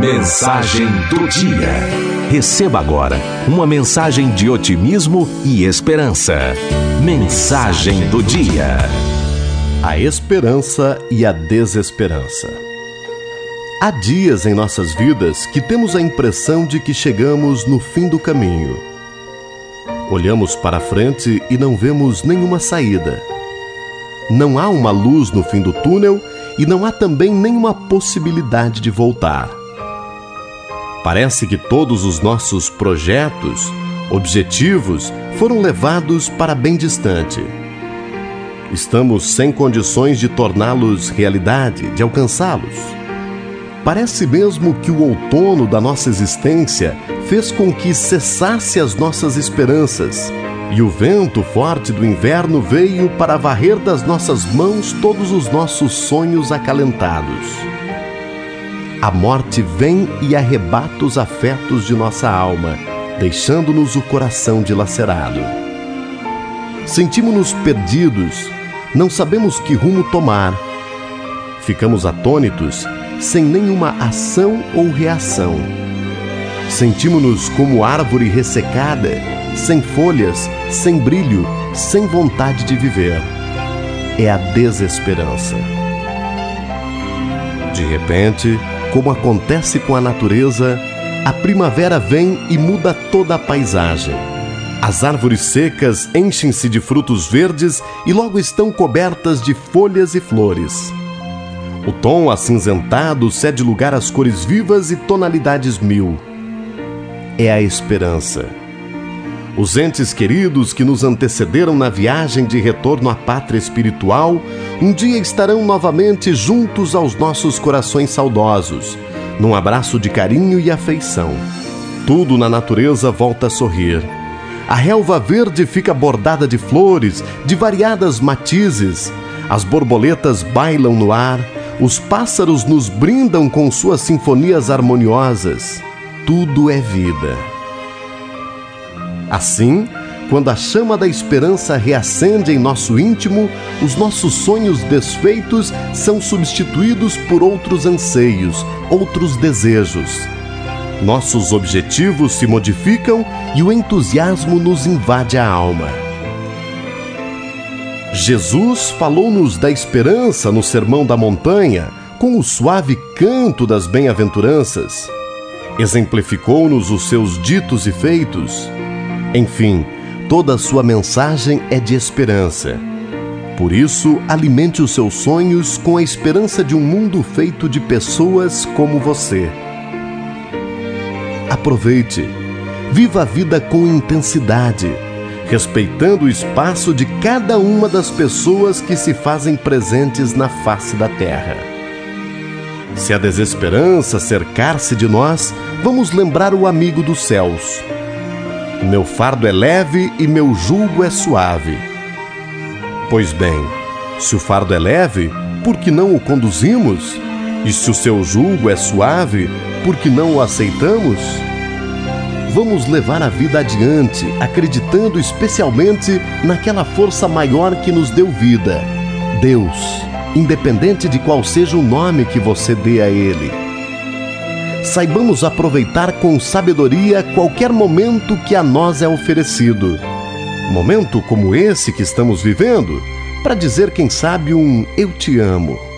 Mensagem do Dia. Receba agora uma mensagem de otimismo e esperança. Mensagem do Dia. A esperança e a desesperança. Há dias em nossas vidas que temos a impressão de que chegamos no fim do caminho. Olhamos para frente e não vemos nenhuma saída. Não há uma luz no fim do túnel e não há também nenhuma possibilidade de voltar. Parece que todos os nossos projetos, objetivos, foram levados para bem distante. Estamos sem condições de torná-los realidade, de alcançá-los. Parece mesmo que o outono da nossa existência fez com que cessasse as nossas esperanças, e o vento forte do inverno veio para varrer das nossas mãos todos os nossos sonhos acalentados. A morte vem e arrebata os afetos de nossa alma, deixando-nos o coração dilacerado. Sentimos-nos perdidos, não sabemos que rumo tomar. Ficamos atônitos sem nenhuma ação ou reação. Sentimos-nos como árvore ressecada, sem folhas, sem brilho, sem vontade de viver. É a desesperança. De repente, como acontece com a natureza, a primavera vem e muda toda a paisagem. As árvores secas enchem-se de frutos verdes e logo estão cobertas de folhas e flores. O tom acinzentado cede lugar às cores vivas e tonalidades mil. É a esperança. Os entes queridos que nos antecederam na viagem de retorno à pátria espiritual, um dia estarão novamente juntos aos nossos corações saudosos, num abraço de carinho e afeição. Tudo na natureza volta a sorrir. A relva verde fica bordada de flores, de variadas matizes. As borboletas bailam no ar, os pássaros nos brindam com suas sinfonias harmoniosas. Tudo é vida. Assim, quando a chama da esperança reacende em nosso íntimo, os nossos sonhos desfeitos são substituídos por outros anseios, outros desejos. Nossos objetivos se modificam e o entusiasmo nos invade a alma. Jesus falou-nos da esperança no Sermão da Montanha, com o suave canto das bem-aventuranças. Exemplificou-nos os seus ditos e feitos. Enfim, toda a sua mensagem é de esperança. Por isso, alimente os seus sonhos com a esperança de um mundo feito de pessoas como você. Aproveite. Viva a vida com intensidade respeitando o espaço de cada uma das pessoas que se fazem presentes na face da terra. Se a desesperança cercar-se de nós, vamos lembrar o amigo dos céus. Meu fardo é leve e meu jugo é suave. Pois bem, se o fardo é leve, por que não o conduzimos? E se o seu jugo é suave, por que não o aceitamos? vamos levar a vida adiante, acreditando especialmente naquela força maior que nos deu vida, Deus, independente de qual seja o nome que você dê a Ele. Saibamos aproveitar com sabedoria qualquer momento que a nós é oferecido. Momento como esse que estamos vivendo, para dizer, quem sabe, um Eu te amo